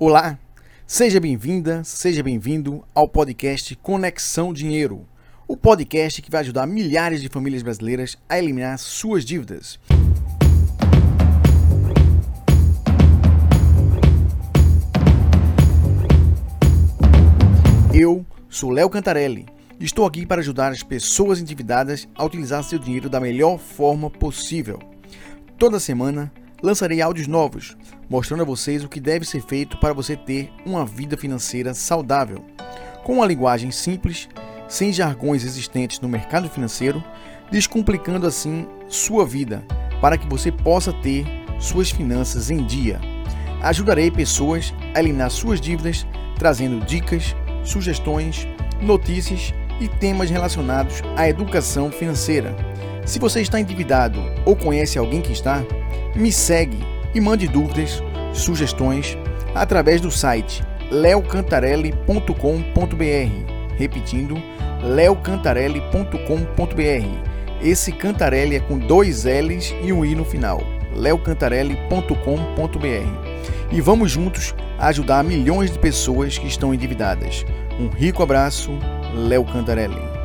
Olá, seja bem-vinda, seja bem-vindo ao podcast Conexão Dinheiro, o podcast que vai ajudar milhares de famílias brasileiras a eliminar suas dívidas. Eu sou Léo Cantarelli e estou aqui para ajudar as pessoas endividadas a utilizar seu dinheiro da melhor forma possível. Toda semana lançarei áudios novos, mostrando a vocês o que deve ser feito para você ter uma vida financeira saudável. Com uma linguagem simples, sem jargões existentes no mercado financeiro, descomplicando assim sua vida, para que você possa ter suas finanças em dia. Ajudarei pessoas a eliminar suas dívidas, trazendo dicas, sugestões, notícias e temas relacionados à educação financeira. Se você está endividado ou conhece alguém que está, me segue e mande dúvidas, sugestões através do site leocantarelli.com.br. Repetindo, leocantarelli.com.br. Esse Cantarelli é com dois L's e um I no final. leocantarelli.com.br. E vamos juntos ajudar milhões de pessoas que estão endividadas. Um rico abraço, Léo Cantarelli.